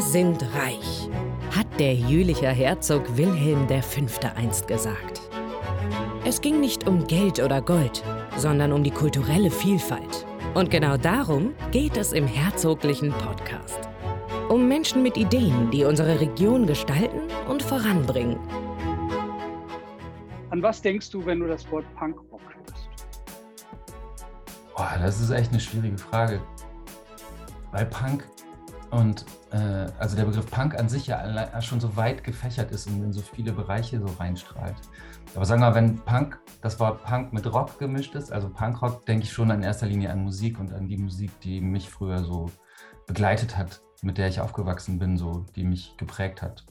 Wir sind reich, hat der Jülicher Herzog Wilhelm V. einst gesagt. Es ging nicht um Geld oder Gold, sondern um die kulturelle Vielfalt. Und genau darum geht es im herzoglichen Podcast. Um Menschen mit Ideen, die unsere Region gestalten und voranbringen. An was denkst du, wenn du das Wort Punkrock hörst? Boah, das ist echt eine schwierige Frage. Weil Punk und äh, also der Begriff Punk an sich ja schon so weit gefächert ist und in so viele Bereiche so reinstrahlt. Aber sagen wir mal, wenn Punk, das Wort Punk mit Rock gemischt ist, also Punkrock, denke ich schon in erster Linie an Musik und an die Musik, die mich früher so begleitet hat, mit der ich aufgewachsen bin, so, die mich geprägt hat.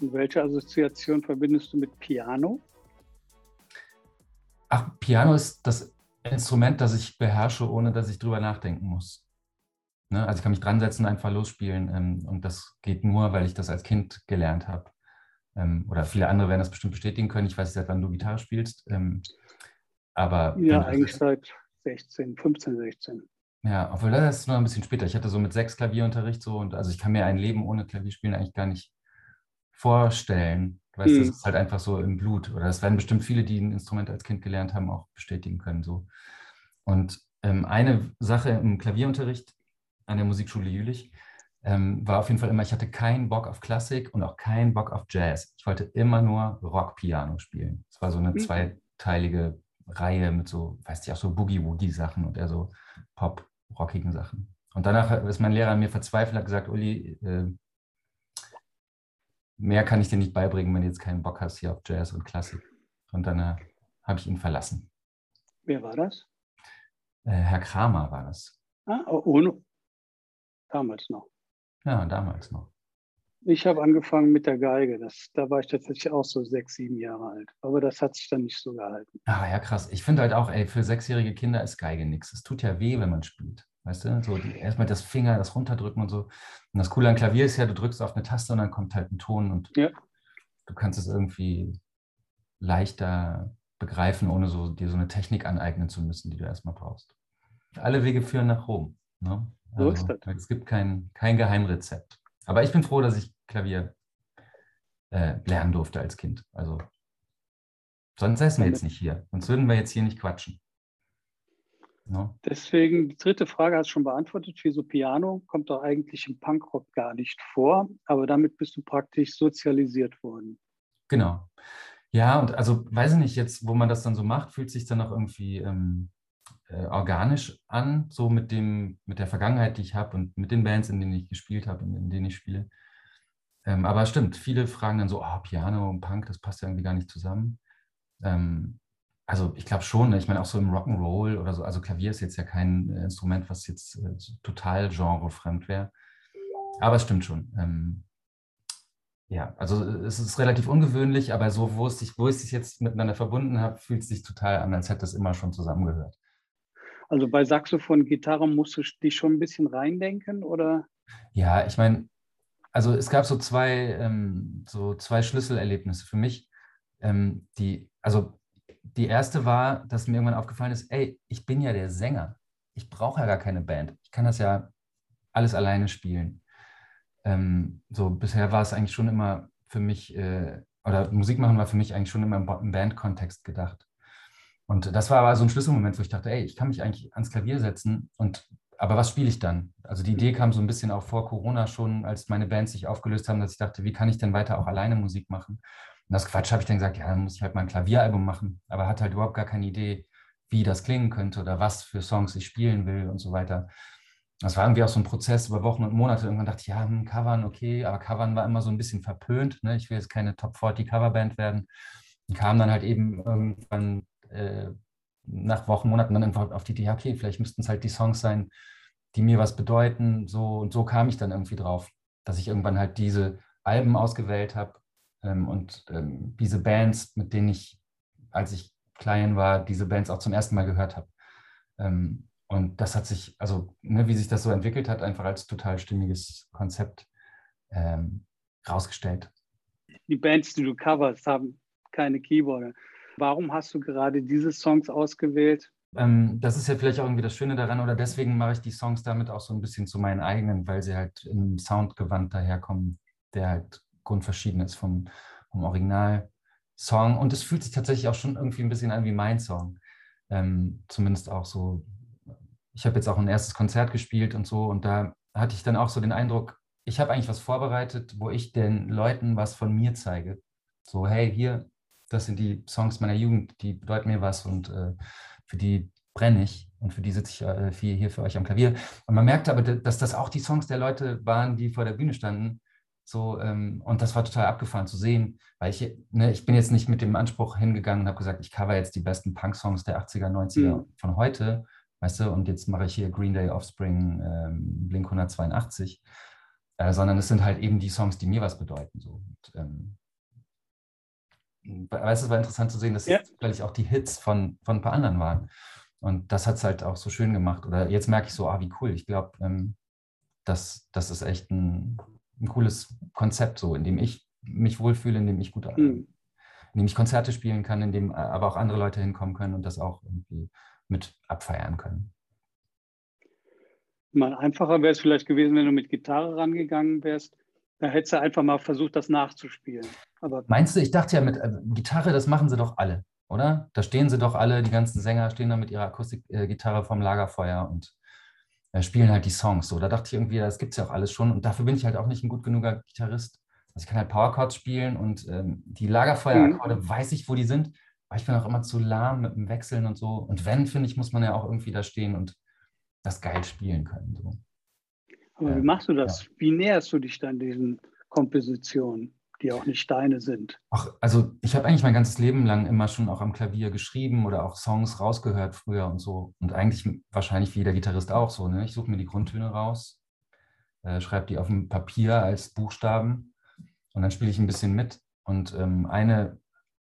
Und welche Assoziation verbindest du mit Piano? Ach, Piano ist das Instrument, das ich beherrsche, ohne dass ich drüber nachdenken muss. Ne? Also ich kann mich dran setzen und einfach losspielen. Ähm, und das geht nur, weil ich das als Kind gelernt habe. Ähm, oder viele andere werden das bestimmt bestätigen können. Ich weiß nicht, seit wann du Gitarre spielst. Ähm, aber ja, eigentlich seit 16, 15, 16. Ja, obwohl das ist noch ein bisschen später. Ich hatte so mit sechs Klavierunterricht so und also ich kann mir ein Leben ohne Klavierspielen eigentlich gar nicht vorstellen. Du weißt, hm. das ist halt einfach so im Blut. Oder das werden bestimmt viele, die ein Instrument als Kind gelernt haben, auch bestätigen können. So. Und ähm, eine Sache im Klavierunterricht an der Musikschule Jülich ähm, war auf jeden Fall immer, ich hatte keinen Bock auf Klassik und auch keinen Bock auf Jazz. Ich wollte immer nur Rock-Piano spielen. Es war so eine hm. zweiteilige Reihe mit so, weißt du, auch so Boogie-Woogie-Sachen und eher so Pop-rockigen Sachen. Und danach ist mein Lehrer an mir verzweifelt, hat gesagt, Uli, äh, mehr kann ich dir nicht beibringen, wenn du jetzt keinen Bock hast hier auf Jazz und Klassik. Und dann äh, habe ich ihn verlassen. Wer war das? Äh, Herr Kramer war das. Ah, ohne. Damals noch. Ja, damals noch. Ich habe angefangen mit der Geige. Das, da war ich tatsächlich auch so sechs, sieben Jahre alt. Aber das hat sich dann nicht so gehalten. Ah, ja, krass. Ich finde halt auch, ey, für sechsjährige Kinder ist Geige nichts. Es tut ja weh, wenn man spielt. Weißt du, so die, erstmal das Finger, das runterdrücken und so. Und das Coole an Klavier ist ja, du drückst auf eine Taste und dann kommt halt ein Ton und ja. du kannst es irgendwie leichter begreifen, ohne so, dir so eine Technik aneignen zu müssen, die du erstmal brauchst. Alle Wege führen nach Rom. Ne? Also, so ist also, das. Es gibt kein, kein Geheimrezept. Aber ich bin froh, dass ich Klavier äh, lernen durfte als Kind. Also sonst säßen wir jetzt nicht hier. Sonst würden wir jetzt hier nicht quatschen. No. Deswegen, die dritte Frage hast du schon beantwortet. Wieso Piano kommt doch eigentlich im Punkrock gar nicht vor, aber damit bist du praktisch sozialisiert worden. Genau. Ja, und also weiß ich nicht, jetzt, wo man das dann so macht, fühlt sich dann auch irgendwie ähm, äh, organisch an, so mit dem, mit der Vergangenheit, die ich habe und mit den Bands, in denen ich gespielt habe und in denen ich spiele. Ähm, aber stimmt, viele fragen dann so, oh, Piano und Punk, das passt ja irgendwie gar nicht zusammen. Ähm, also ich glaube schon, ne? ich meine auch so im Rock'n'Roll oder so, also Klavier ist jetzt ja kein äh, Instrument, was jetzt äh, total genrefremd wäre. Aber es stimmt schon. Ähm, ja, also es ist relativ ungewöhnlich, aber so, wo wo ich es jetzt miteinander verbunden habe, fühlt es sich total an, als hätte es immer schon zusammengehört. Also bei Saxophon, Gitarre musst du dich schon ein bisschen reindenken, oder? Ja, ich meine, also es gab so zwei, ähm, so zwei Schlüsselerlebnisse für mich. Ähm, die, also die erste war, dass mir irgendwann aufgefallen ist, ey, ich bin ja der Sänger. Ich brauche ja gar keine Band. Ich kann das ja alles alleine spielen. Ähm, so bisher war es eigentlich schon immer für mich, äh, oder Musik machen war für mich eigentlich schon immer im, im Bandkontext gedacht. Und das war aber so ein Schlüsselmoment, wo ich dachte, ey, ich kann mich eigentlich ans Klavier setzen und aber was spiele ich dann? Also die Idee kam so ein bisschen auch vor Corona schon, als meine Bands sich aufgelöst haben, dass ich dachte, wie kann ich denn weiter auch alleine Musik machen? Und das Quatsch habe ich dann gesagt, ja, dann muss ich halt mal ein Klavieralbum machen, aber hatte halt überhaupt gar keine Idee, wie das klingen könnte oder was für Songs ich spielen will und so weiter. Das war irgendwie auch so ein Prozess über Wochen und Monate. Irgendwann dachte ich, ja, hm, Covern, okay, aber Covern war immer so ein bisschen verpönt. Ne? Ich will jetzt keine Top 40 Coverband werden. Und kam dann halt eben irgendwann äh, nach Wochen, Monaten dann einfach auf die Idee, okay, vielleicht müssten es halt die Songs sein, die mir was bedeuten. So und so kam ich dann irgendwie drauf, dass ich irgendwann halt diese Alben ausgewählt habe, ähm, und ähm, diese Bands, mit denen ich, als ich klein war, diese Bands auch zum ersten Mal gehört habe. Ähm, und das hat sich, also ne, wie sich das so entwickelt hat, einfach als total stimmiges Konzept ähm, rausgestellt. Die Bands, die du coverst, haben keine Keyboarder. Warum hast du gerade diese Songs ausgewählt? ähm, das ist ja vielleicht auch irgendwie das Schöne daran oder deswegen mache ich die Songs damit auch so ein bisschen zu meinen eigenen, weil sie halt im Soundgewand daherkommen, der halt grundverschieden ist vom, vom Original-Song. Und es fühlt sich tatsächlich auch schon irgendwie ein bisschen an wie mein Song. Ähm, zumindest auch so. Ich habe jetzt auch ein erstes Konzert gespielt und so und da hatte ich dann auch so den Eindruck, ich habe eigentlich was vorbereitet, wo ich den Leuten was von mir zeige. So, hey, hier, das sind die Songs meiner Jugend, die bedeuten mir was und äh, für die brenne ich und für die sitze ich äh, hier für euch am Klavier. Und man merkte aber, dass das auch die Songs der Leute waren, die vor der Bühne standen. So, ähm, und das war total abgefahren zu sehen, weil ich, ne, ich bin jetzt nicht mit dem Anspruch hingegangen und habe gesagt, ich cover jetzt die besten Punk-Songs der 80er, 90er mhm. von heute, weißt du, und jetzt mache ich hier Green Day, Offspring, ähm, Blink 182, äh, sondern es sind halt eben die Songs, die mir was bedeuten. So. Und, ähm, weißt du, es war interessant zu sehen, dass ja. es auch die Hits von, von ein paar anderen waren. Und das hat es halt auch so schön gemacht. Oder jetzt merke ich so, ah, wie cool. Ich glaube, ähm, das, das ist echt ein, ein cooles Konzept, so, in dem ich mich wohlfühle, in dem ich gut, mhm. in dem ich Konzerte spielen kann, in dem äh, aber auch andere Leute hinkommen können und das auch irgendwie mit abfeiern können. Mal einfacher wäre es vielleicht gewesen, wenn du mit Gitarre rangegangen wärst. Da hättest du einfach mal versucht, das nachzuspielen. Aber Meinst du, ich dachte ja mit äh, Gitarre, das machen sie doch alle, oder? Da stehen sie doch alle, die ganzen Sänger stehen da mit ihrer Akustikgitarre äh, vom Lagerfeuer und äh, spielen halt die Songs. So, da dachte ich irgendwie, das gibt es ja auch alles schon. Und dafür bin ich halt auch nicht ein gut genuger Gitarrist. Also ich kann halt Powerchords spielen und ähm, die Lagerfeuerakkorde mhm. weiß ich, wo die sind. Aber ich bin auch immer zu lahm mit dem Wechseln und so. Und wenn, finde ich, muss man ja auch irgendwie da stehen und das geil spielen können. So. Aber wie machst du das? Ja. Wie näherst du dich dann diesen Kompositionen, die auch nicht deine sind? Ach, also ich habe eigentlich mein ganzes Leben lang immer schon auch am Klavier geschrieben oder auch Songs rausgehört früher und so. Und eigentlich wahrscheinlich wie jeder Gitarrist auch so. Ne? Ich suche mir die Grundtöne raus, äh, schreibe die auf dem Papier als Buchstaben und dann spiele ich ein bisschen mit. Und ähm, eine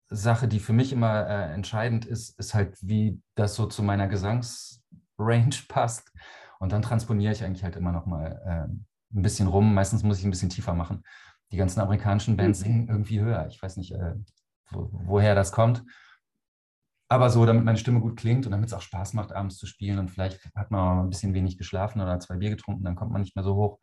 Sache, die für mich immer äh, entscheidend ist, ist halt, wie das so zu meiner Gesangs- Range passt. Und dann transponiere ich eigentlich halt immer noch mal äh, ein bisschen rum. Meistens muss ich ein bisschen tiefer machen. Die ganzen amerikanischen Bands mhm. singen irgendwie höher. Ich weiß nicht, äh, wo, woher das kommt. Aber so, damit meine Stimme gut klingt und damit es auch Spaß macht, abends zu spielen und vielleicht hat man auch ein bisschen wenig geschlafen oder zwei Bier getrunken, dann kommt man nicht mehr so hoch,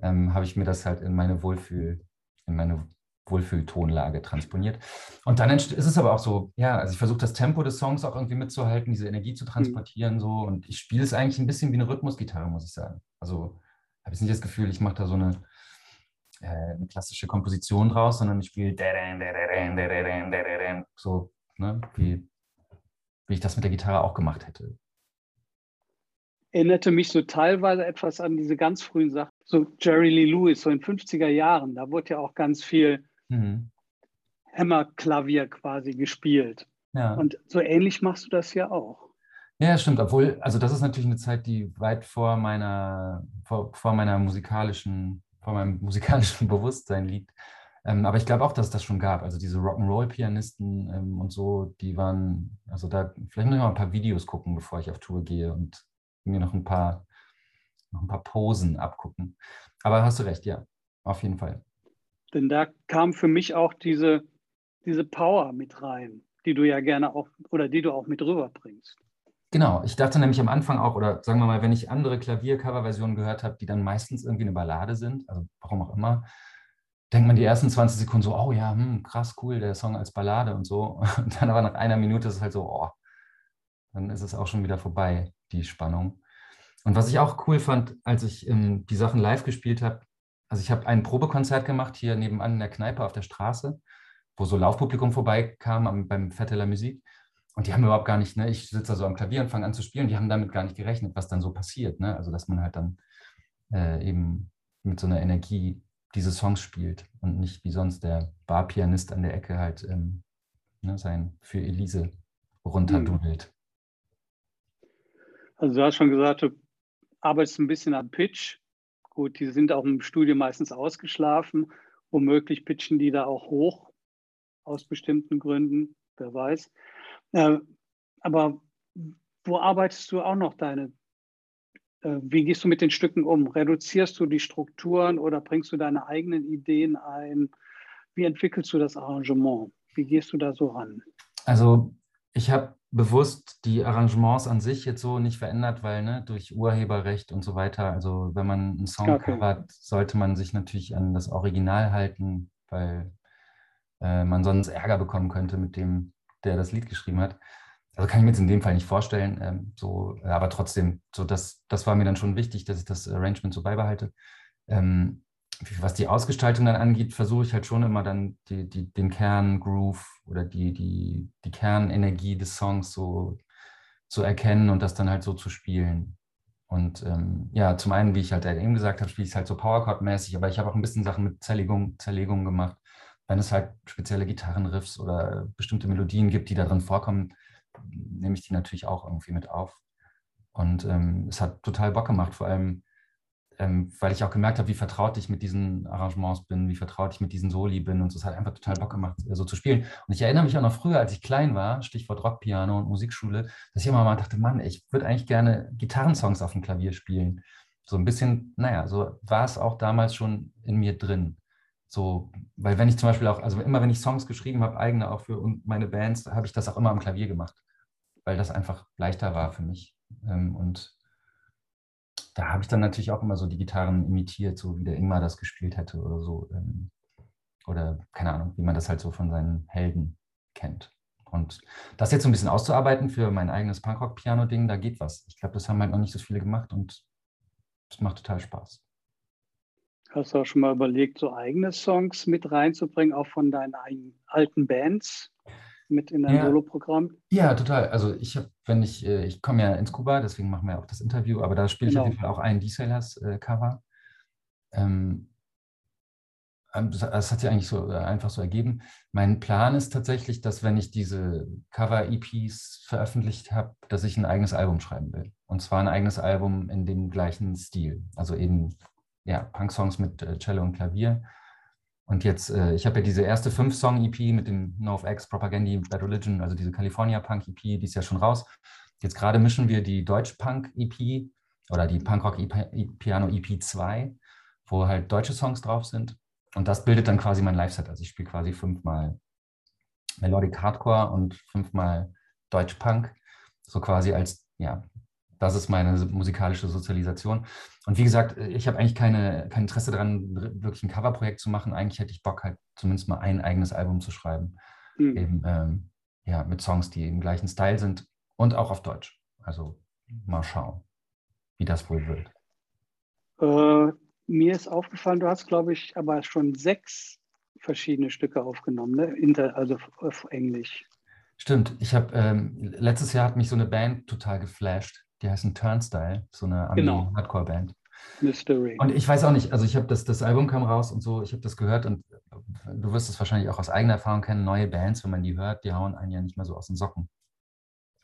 ähm, habe ich mir das halt in meine Wohlfühl, in meine Wohlfühltonlage transponiert. Und dann ist es aber auch so, ja, also ich versuche das Tempo des Songs auch irgendwie mitzuhalten, diese Energie zu mhm. transportieren, so und ich spiele es eigentlich ein bisschen wie eine Rhythmusgitarre, muss ich sagen. Also habe ich nicht das Gefühl, ich mache da so eine, äh, eine klassische Komposition draus, sondern ich spiele so, ne, wie, wie ich das mit der Gitarre auch gemacht hätte. Erinnerte mich so teilweise etwas an diese ganz frühen Sachen, so Jerry Lee Lewis, so in 50er Jahren, da wurde ja auch ganz viel mhm. Hämmerklavier quasi gespielt. Ja. Und so ähnlich machst du das ja auch. Ja, stimmt. Obwohl, also das ist natürlich eine Zeit, die weit vor meiner, vor, vor meiner musikalischen, vor meinem musikalischen Bewusstsein liegt. Ähm, aber ich glaube auch, dass es das schon gab. Also diese Rock'n'Roll-Pianisten ähm, und so, die waren, also da, vielleicht muss ich mal ein paar Videos gucken, bevor ich auf Tour gehe und mir noch ein paar, noch ein paar Posen abgucken. Aber hast du recht, ja, auf jeden Fall. Denn da kam für mich auch diese, diese Power mit rein, die du ja gerne auch oder die du auch mit rüberbringst. Genau, ich dachte nämlich am Anfang auch, oder sagen wir mal, wenn ich andere Klavier-Cover-Versionen gehört habe, die dann meistens irgendwie eine Ballade sind, also warum auch immer, denkt man die ersten 20 Sekunden so, oh ja, hm, krass, cool, der Song als Ballade und so. Und dann aber nach einer Minute ist es halt so, oh, dann ist es auch schon wieder vorbei, die Spannung. Und was ich auch cool fand, als ich ähm, die Sachen live gespielt habe, also ich habe ein Probekonzert gemacht hier nebenan in der Kneipe auf der Straße, wo so Laufpublikum vorbeikam am, beim Vetteler Musik. Und die haben überhaupt gar nicht, ne, ich sitze also am Klavier und fange an zu spielen, die haben damit gar nicht gerechnet, was dann so passiert. Ne? Also dass man halt dann äh, eben mit so einer Energie diese Songs spielt und nicht wie sonst der Barpianist an der Ecke halt ähm, ne, sein für Elise runterdudelt. Also du hast schon gesagt, du arbeitest ein bisschen am Pitch. Gut, die sind auch im Studio meistens ausgeschlafen. Womöglich pitchen die da auch hoch, aus bestimmten Gründen, wer weiß. Äh, aber wo arbeitest du auch noch deine, äh, wie gehst du mit den Stücken um? Reduzierst du die Strukturen oder bringst du deine eigenen Ideen ein? Wie entwickelst du das Arrangement? Wie gehst du da so ran? Also ich habe bewusst die Arrangements an sich jetzt so nicht verändert, weil ne, durch Urheberrecht und so weiter, also wenn man einen Song okay. covert, sollte man sich natürlich an das Original halten, weil äh, man sonst Ärger bekommen könnte mit dem, der das Lied geschrieben hat. Also kann ich mir jetzt in dem Fall nicht vorstellen, ähm, so, aber trotzdem, so das, das war mir dann schon wichtig, dass ich das Arrangement so beibehalte. Ähm, was die Ausgestaltung dann angeht, versuche ich halt schon immer dann die, die, den Kerngroove oder die, die, die Kernenergie des Songs so zu erkennen und das dann halt so zu spielen. Und ähm, ja, zum einen, wie ich halt eben gesagt habe, spiele ich es halt so Powerchord-mäßig, aber ich habe auch ein bisschen Sachen mit Zerlegung, Zerlegung gemacht. Wenn es halt spezielle Gitarrenriffs oder bestimmte Melodien gibt, die da drin vorkommen, nehme ich die natürlich auch irgendwie mit auf. Und ähm, es hat total Bock gemacht, vor allem ähm, weil ich auch gemerkt habe, wie vertraut ich mit diesen Arrangements bin, wie vertraut ich mit diesen Soli bin und es hat einfach total Bock gemacht, äh, so zu spielen. Und ich erinnere mich auch noch früher, als ich klein war, Stichwort Rockpiano und Musikschule, dass ich immer mal dachte, Mann, ich würde eigentlich gerne Gitarrensongs auf dem Klavier spielen. So ein bisschen, naja, so war es auch damals schon in mir drin. So, weil wenn ich zum Beispiel auch, also immer wenn ich Songs geschrieben habe, eigene auch für meine Bands, habe ich das auch immer am Klavier gemacht, weil das einfach leichter war für mich. Ähm, und da habe ich dann natürlich auch immer so die Gitarren imitiert, so wie der Ingmar das gespielt hätte oder so. Ähm, oder keine Ahnung, wie man das halt so von seinen Helden kennt. Und das jetzt so ein bisschen auszuarbeiten für mein eigenes Punkrock-Piano-Ding, da geht was. Ich glaube, das haben halt noch nicht so viele gemacht und es macht total Spaß. Hast du auch schon mal überlegt, so eigene Songs mit reinzubringen, auch von deinen alten Bands? mit in dein ja. Solo-Programm? Ja, total. Also ich habe, wenn ich, äh, ich komme ja ins Kuba, deswegen machen wir auch das Interview, aber da spiele ich genau. auf jeden Fall auch ein D-Sailors-Cover. Ähm, ähm das hat sich eigentlich so äh, einfach so ergeben. Mein Plan ist tatsächlich, dass wenn ich diese Cover-EPs veröffentlicht habe, dass ich ein eigenes Album schreiben will. Und zwar ein eigenes Album in dem gleichen Stil. Also eben ja, Punk-Songs mit äh, Cello und Klavier und jetzt, äh, ich habe ja diese erste fünf-Song-EP mit dem NoFX, Propagandy, Bad Religion, also diese California Punk-EP, die ist ja schon raus. Jetzt gerade mischen wir die Deutsch-Punk-EP oder die Punkrock-Piano-EP 2, wo halt deutsche Songs drauf sind. Und das bildet dann quasi mein Live-Set. Also ich spiele quasi fünfmal Melodic Hardcore und fünfmal Deutsch-Punk. So quasi als ja, das ist meine musikalische Sozialisation. Und wie gesagt, ich habe eigentlich keine, kein Interesse daran, wirklich ein Coverprojekt zu machen. Eigentlich hätte ich Bock, halt zumindest mal ein eigenes Album zu schreiben. Mhm. Eben, ähm, ja, mit Songs, die im gleichen Style sind und auch auf Deutsch. Also mal schauen, wie das wohl wird. Äh, mir ist aufgefallen, du hast, glaube ich, aber schon sechs verschiedene Stücke aufgenommen, ne? Inter, also auf Englisch. Stimmt. Ich habe ähm, letztes Jahr hat mich so eine Band total geflasht die heißen Turnstyle, so eine genau. Hardcore-Band. Mystery. Und ich weiß auch nicht, also ich habe das, das Album kam raus und so, ich habe das gehört und du wirst es wahrscheinlich auch aus eigener Erfahrung kennen, neue Bands, wenn man die hört, die hauen einen ja nicht mehr so aus den Socken.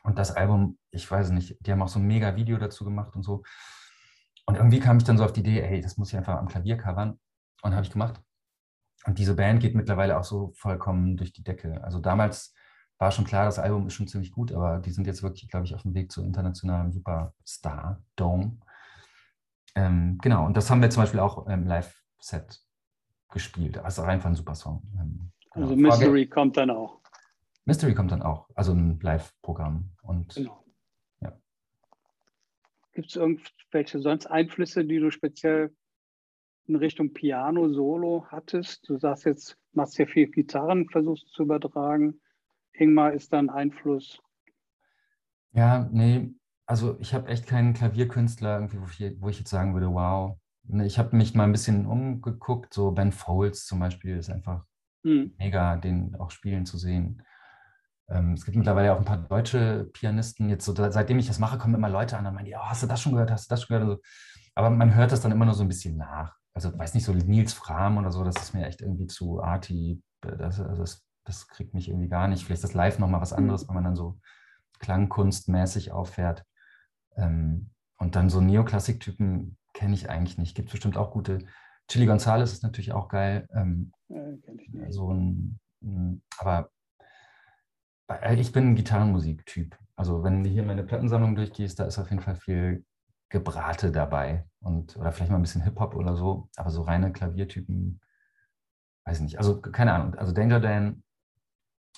Und das Album, ich weiß nicht, die haben auch so ein mega Video dazu gemacht und so. Und irgendwie kam ich dann so auf die Idee, ey, das muss ich einfach am Klavier covern. Und habe ich gemacht. Und diese Band geht mittlerweile auch so vollkommen durch die Decke. Also damals war schon klar, das Album ist schon ziemlich gut, aber die sind jetzt wirklich, glaube ich, auf dem Weg zu internationalem Superstar, Dome. Ähm, genau, und das haben wir zum Beispiel auch im Live-Set gespielt. Also einfach ein super Song. Ähm, genau. Also Mystery Frage, kommt dann auch. Mystery kommt dann auch, also ein Live-Programm. genau. ja. Gibt es irgendwelche sonst Einflüsse, die du speziell in Richtung Piano, Solo hattest? Du sagst jetzt, machst ja viel Gitarren, versuchst zu übertragen. Ingmar ist dann Einfluss? Ja, nee, also ich habe echt keinen Klavierkünstler, irgendwie, wo, ich, jetzt sagen würde, wow. Ich habe mich mal ein bisschen umgeguckt, so Ben Folds zum Beispiel ist einfach hm. mega, den auch spielen zu sehen. Ähm, es gibt mittlerweile auch ein paar deutsche Pianisten. Jetzt so, seitdem ich das mache, kommen immer Leute an und meinen, oh, hast du das schon gehört, hast du das schon gehört? Aber man hört das dann immer nur so ein bisschen nach. Also weiß nicht, so Nils Fram oder so, das ist mir echt irgendwie zu arty. Das, also das das kriegt mich irgendwie gar nicht. Vielleicht ist das live nochmal was anderes, mhm. wenn man dann so klangkunstmäßig auffährt. Ähm, und dann so Neoklassik-Typen kenne ich eigentlich nicht. Gibt bestimmt auch gute. Chili Gonzales ist natürlich auch geil. Ähm, ja, so ein, ein, aber ich bin ein Gitarrenmusik-Typ. Also wenn du hier meine Plattensammlung durchgehst, da ist auf jeden Fall viel Gebrate dabei. Und, oder vielleicht mal ein bisschen Hip-Hop oder so. Aber so reine Klaviertypen, weiß ich nicht. Also keine Ahnung. Also Danger Dan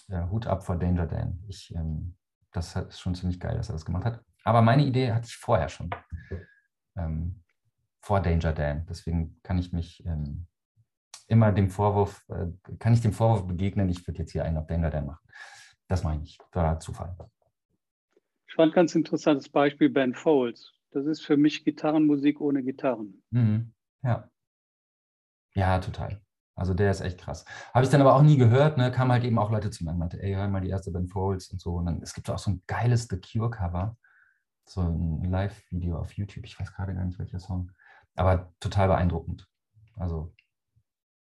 ja, Hut ab vor Danger Dan. Ich, ähm, das ist schon ziemlich geil, dass er das gemacht hat. Aber meine Idee hatte ich vorher schon. Ähm, vor Danger Dan. Deswegen kann ich mich ähm, immer dem Vorwurf, äh, kann ich dem Vorwurf begegnen, ich würde jetzt hier einen auf Danger Dan machen. Das meine ich, war Zufall. Ich fand ganz interessantes Beispiel Ben Folds. Das ist für mich Gitarrenmusik ohne Gitarren. Mhm. Ja. Ja, total. Also der ist echt krass. Habe ich dann aber auch nie gehört, ne? Kamen halt eben auch Leute zu mir und meinte, ey, hör mal die erste Ben Folds und so. Und dann, es gibt auch so ein geiles The Cure-Cover, so ein Live-Video auf YouTube. Ich weiß gerade gar nicht, welcher Song. Aber total beeindruckend. Also,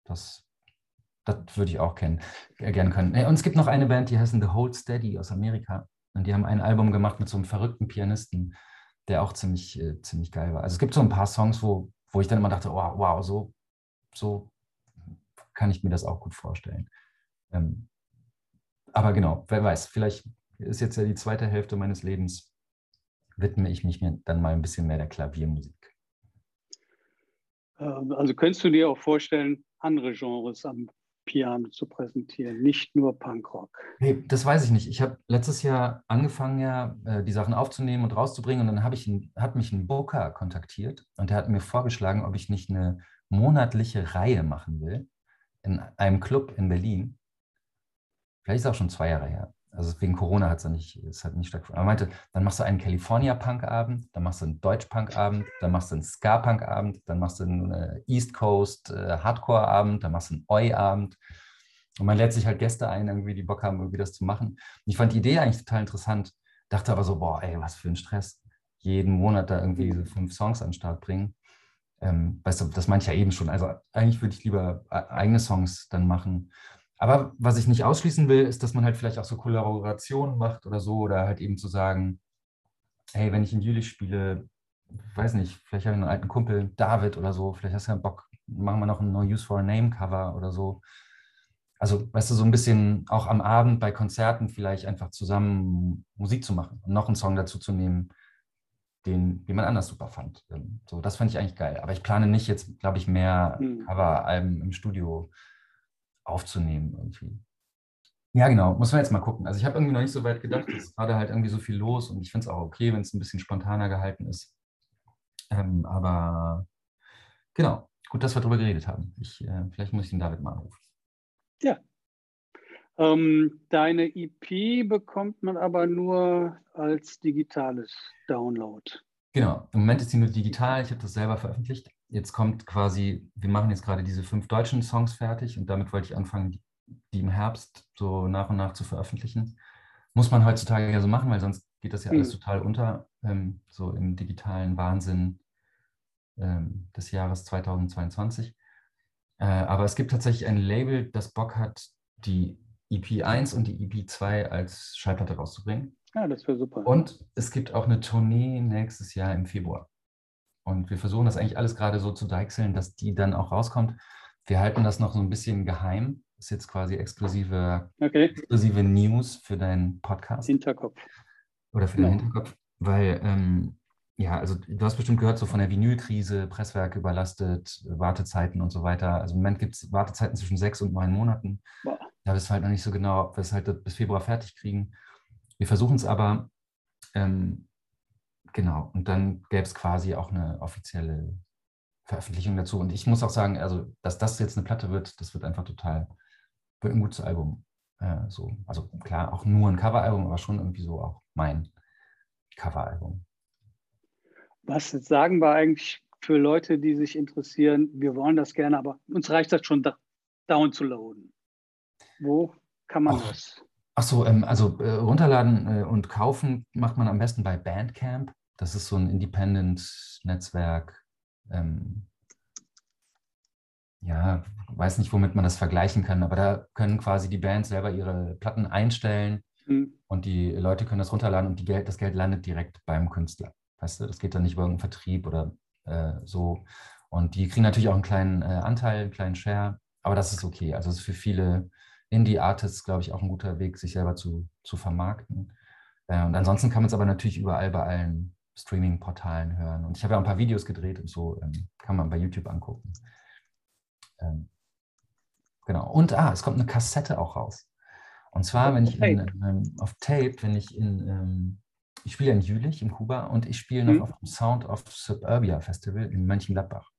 das, das würde ich auch kennen, äh, können. Und es gibt noch eine Band, die heißt The Hold Steady aus Amerika. Und die haben ein Album gemacht mit so einem verrückten Pianisten, der auch ziemlich, äh, ziemlich geil war. Also es gibt so ein paar Songs, wo, wo ich dann immer dachte, oh, wow, so, so kann ich mir das auch gut vorstellen. Ähm, aber genau, wer weiß, vielleicht ist jetzt ja die zweite Hälfte meines Lebens, widme ich mich mir dann mal ein bisschen mehr der Klaviermusik. Ähm, also könntest du dir auch vorstellen, andere Genres am Piano zu präsentieren, nicht nur Punkrock? Hey, das weiß ich nicht. Ich habe letztes Jahr angefangen, ja, äh, die Sachen aufzunehmen und rauszubringen. Und dann ich ein, hat mich ein Booker kontaktiert und der hat mir vorgeschlagen, ob ich nicht eine monatliche Reihe machen will in einem Club in Berlin. Vielleicht ist es auch schon zwei Jahre her. Also wegen Corona hat es nicht, es hat nicht stattgefunden. Aber er meinte, dann machst du einen California-Punk-Abend, dann machst du einen Deutsch-Punk-Abend, dann machst du einen Ska-Punk-Abend, dann machst du einen äh, East Coast äh, Hardcore-Abend, dann machst du einen Oi-Abend. Und man lädt sich halt Gäste ein, irgendwie, die Bock haben, irgendwie das zu machen. Und ich fand die Idee eigentlich total interessant, dachte aber so, boah, ey, was für ein Stress. Jeden Monat da irgendwie diese fünf Songs an den Start bringen. Ähm, weißt du, das meinte ich ja eben schon. Also eigentlich würde ich lieber äh, eigene Songs dann machen. Aber was ich nicht ausschließen will, ist, dass man halt vielleicht auch so Kollaborationen macht oder so, oder halt eben zu sagen, hey, wenn ich in Jülich spiele, weiß nicht, vielleicht habe ich einen alten Kumpel, David oder so, vielleicht hast du ja Bock, machen wir noch ein No Use for a Name Cover oder so. Also, weißt du, so ein bisschen auch am Abend bei Konzerten vielleicht einfach zusammen Musik zu machen und noch einen Song dazu zu nehmen, den jemand anders super fand. Ähm, so, das fand ich eigentlich geil. Aber ich plane nicht jetzt, glaube ich, mehr mhm. Coveralben im Studio aufzunehmen irgendwie. Ja, genau, muss man jetzt mal gucken. Also ich habe irgendwie noch nicht so weit gedacht, es ist gerade halt irgendwie so viel los und ich finde es auch okay, wenn es ein bisschen spontaner gehalten ist. Ähm, aber genau, gut, dass wir darüber geredet haben. Ich, äh, vielleicht muss ich den David mal anrufen. Ja. Ähm, deine EP bekommt man aber nur als digitales Download. Genau, im Moment ist sie nur digital. Ich habe das selber veröffentlicht. Jetzt kommt quasi, wir machen jetzt gerade diese fünf deutschen Songs fertig und damit wollte ich anfangen, die, die im Herbst so nach und nach zu veröffentlichen. Muss man heutzutage ja so machen, weil sonst geht das ja alles mhm. total unter, ähm, so im digitalen Wahnsinn ähm, des Jahres 2022. Äh, aber es gibt tatsächlich ein Label, das Bock hat, die EP 1 und die EP 2 als Schallplatte rauszubringen. Ja, das wäre super. Und es gibt auch eine Tournee nächstes Jahr im Februar. Und wir versuchen das eigentlich alles gerade so zu deichseln, dass die dann auch rauskommt. Wir halten das noch so ein bisschen geheim. Das ist jetzt quasi exklusive, okay. exklusive News für deinen Podcast. Hinterkopf. Oder für deinen ja. Hinterkopf. Weil, ähm, ja, also du hast bestimmt gehört, so von der Vinylkrise, Presswerke überlastet, Wartezeiten und so weiter. Also im Moment gibt es Wartezeiten zwischen sechs und neun Monaten. Boah. Da wissen wir halt noch nicht so genau, ob wir es halt bis Februar fertig kriegen. Wir versuchen es aber, ähm, genau, und dann gäbe es quasi auch eine offizielle Veröffentlichung dazu. Und ich muss auch sagen, also, dass das jetzt eine Platte wird, das wird einfach total, wird ein gutes Album. Äh, so. Also klar, auch nur ein Coveralbum, aber schon irgendwie so auch mein Coveralbum. Was sagen wir eigentlich für Leute, die sich interessieren, wir wollen das gerne, aber uns reicht das schon down zu loaden. Wo kann man Och, das? Ach so, ähm, also äh, runterladen äh, und kaufen macht man am besten bei Bandcamp. Das ist so ein Independent-Netzwerk. Ähm, ja, weiß nicht, womit man das vergleichen kann, aber da können quasi die Bands selber ihre Platten einstellen mhm. und die Leute können das runterladen und die Geld, das Geld landet direkt beim Künstler. Weißt du, das geht dann nicht über irgendeinen Vertrieb oder äh, so. Und die kriegen natürlich auch einen kleinen äh, Anteil, einen kleinen Share, aber das ist okay. Also es ist für viele Indie-Artists, glaube ich, auch ein guter Weg, sich selber zu, zu vermarkten. Äh, und ansonsten kann man es aber natürlich überall bei allen Streaming-Portalen hören. Und ich habe ja ein paar Videos gedreht und so ähm, kann man bei YouTube angucken. Ähm, genau. Und ah, es kommt eine Kassette auch raus. Und zwar, wenn ich in, ähm, auf Tape, wenn ich in, ähm, ich spiele in Jülich in Kuba und ich spiele noch mhm. auf dem Sound of Suburbia Festival in Mönchengladbach.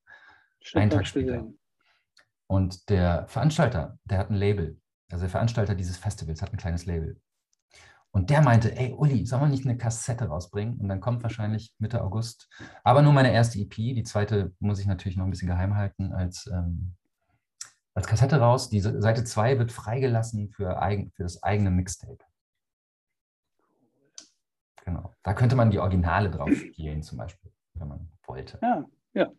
Einen Tag später. Und der Veranstalter, der hat ein Label. Also der Veranstalter dieses Festivals hat ein kleines Label. Und der meinte, ey, Uli, soll man nicht eine Kassette rausbringen? Und dann kommt wahrscheinlich Mitte August. Aber nur meine erste EP. Die zweite muss ich natürlich noch ein bisschen geheim halten als, ähm, als Kassette raus. Die Seite 2 wird freigelassen für, eigen, für das eigene Mixtape. Genau. Da könnte man die Originale drauf spielen, zum Beispiel, wenn man wollte. Ja, ja. ja.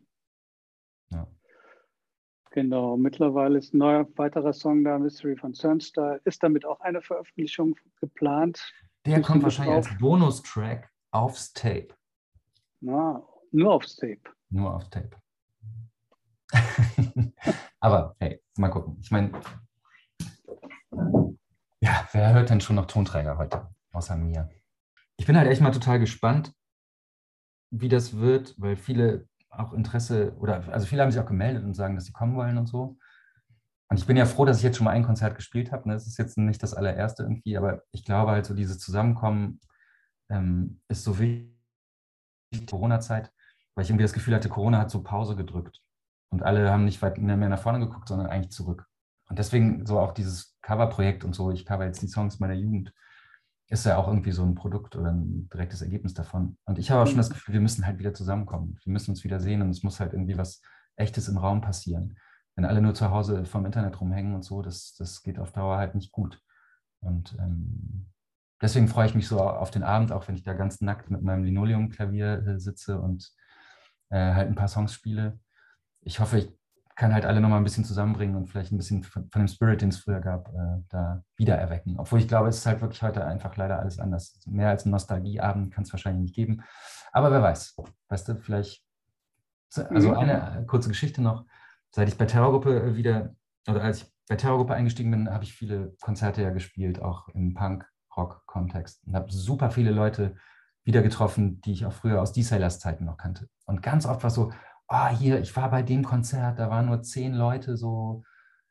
Genau, mittlerweile ist ein neuer weiterer Song da, Mystery von Cernstyle. Ist damit auch eine Veröffentlichung geplant? Der kommt wahrscheinlich drauf? als Bonustrack aufs Tape. Na, nur aufs Tape. Nur aufs Tape. Aber hey, mal gucken. Ich meine, ja, wer hört denn schon noch Tonträger heute, außer mir? Ich bin halt echt mal total gespannt, wie das wird, weil viele auch Interesse oder also viele haben sich auch gemeldet und sagen, dass sie kommen wollen und so. Und ich bin ja froh, dass ich jetzt schon mal ein Konzert gespielt habe. Ne? Das ist jetzt nicht das allererste irgendwie, aber ich glaube halt so dieses Zusammenkommen ähm, ist so wichtig in Corona-Zeit, weil ich irgendwie das Gefühl hatte, Corona hat so Pause gedrückt. Und alle haben nicht weit mehr nach vorne geguckt, sondern eigentlich zurück. Und deswegen so auch dieses Cover-Projekt und so, ich cover jetzt die Songs meiner Jugend, ist ja auch irgendwie so ein Produkt oder ein direktes Ergebnis davon. Und ich habe auch schon das mhm. Gefühl, wir müssen halt wieder zusammenkommen. Wir müssen uns wieder sehen und es muss halt irgendwie was Echtes im Raum passieren. Wenn alle nur zu Hause vom Internet rumhängen und so, das, das geht auf Dauer halt nicht gut. Und ähm, deswegen freue ich mich so auf den Abend, auch wenn ich da ganz nackt mit meinem Linoleumklavier äh, sitze und äh, halt ein paar Songs spiele. Ich hoffe, ich kann halt alle nochmal ein bisschen zusammenbringen und vielleicht ein bisschen von, von dem Spirit, den es früher gab, äh, da wiedererwecken. Obwohl ich glaube, es ist halt wirklich heute einfach leider alles anders. Mehr als ein Nostalgieabend kann es wahrscheinlich nicht geben. Aber wer weiß, weißt du, vielleicht, also mhm. eine kurze Geschichte noch. Seit ich bei Terrorgruppe äh, wieder, oder als ich bei Terrorgruppe eingestiegen bin, habe ich viele Konzerte ja gespielt, auch im Punk-Rock-Kontext. Und habe super viele Leute wieder getroffen, die ich auch früher aus D-Sailors Zeiten noch kannte. Und ganz oft war so, oh, hier, ich war bei dem Konzert, da waren nur zehn Leute so,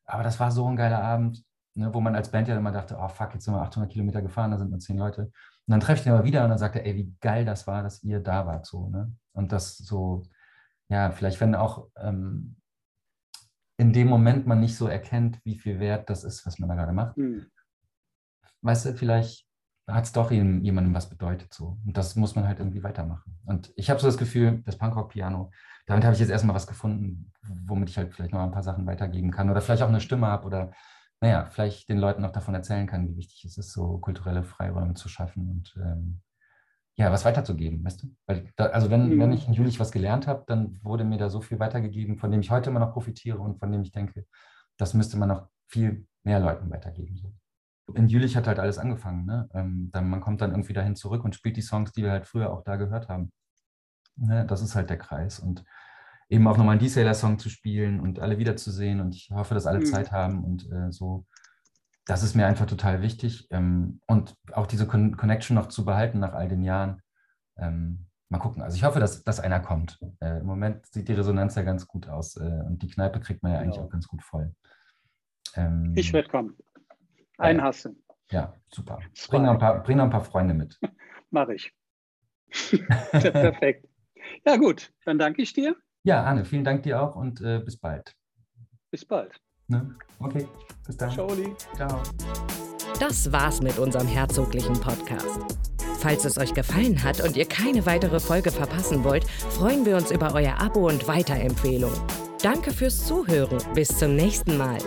aber das war so ein geiler Abend, ne, wo man als Band ja immer dachte, oh fuck, jetzt sind wir 800 Kilometer gefahren, da sind nur zehn Leute. Und dann treffe ich ihn aber wieder und dann sagt er, ey, wie geil das war, dass ihr da wart, so, ne? Und das so, ja, vielleicht wenn auch ähm, in dem Moment man nicht so erkennt, wie viel wert das ist, was man da gerade macht. Mhm. Weißt du, vielleicht hat es doch jemandem was bedeutet so. Und das muss man halt irgendwie weitermachen. Und ich habe so das Gefühl, das Punkrock-Piano, damit habe ich jetzt erstmal was gefunden, womit ich halt vielleicht noch ein paar Sachen weitergeben kann oder vielleicht auch eine Stimme habe oder naja, vielleicht den Leuten noch davon erzählen kann, wie wichtig es ist, so kulturelle Freiräume zu schaffen und ähm, ja, was weiterzugeben, weißt du? Weil da, also wenn, mhm. wenn ich in Jülich was gelernt habe, dann wurde mir da so viel weitergegeben, von dem ich heute immer noch profitiere und von dem ich denke, das müsste man noch viel mehr Leuten weitergeben. So. In Jülich hat halt alles angefangen. Ne? Ähm, dann, man kommt dann irgendwie dahin zurück und spielt die Songs, die wir halt früher auch da gehört haben. Ne, das ist halt der Kreis. Und eben auch nochmal einen D-Sailor-Song zu spielen und alle wiederzusehen. Und ich hoffe, dass alle mhm. Zeit haben und äh, so. Das ist mir einfach total wichtig. Ähm, und auch diese Con Connection noch zu behalten nach all den Jahren. Ähm, mal gucken. Also ich hoffe, dass, dass einer kommt. Äh, Im Moment sieht die Resonanz ja ganz gut aus. Äh, und die Kneipe kriegt man ja eigentlich genau. auch ganz gut voll. Ähm, ich werde kommen. Einen hast du. Ja, super. Bring noch, ein paar, bring noch ein paar Freunde mit. Mache ich. Perfekt. Ja, gut, dann danke ich dir. Ja, Arne, vielen Dank dir auch und äh, bis bald. Bis bald. Ne? Okay, bis dann. Ciao. Ciao. Das war's mit unserem herzoglichen Podcast. Falls es euch gefallen hat und ihr keine weitere Folge verpassen wollt, freuen wir uns über euer Abo und Weiterempfehlung. Danke fürs Zuhören. Bis zum nächsten Mal.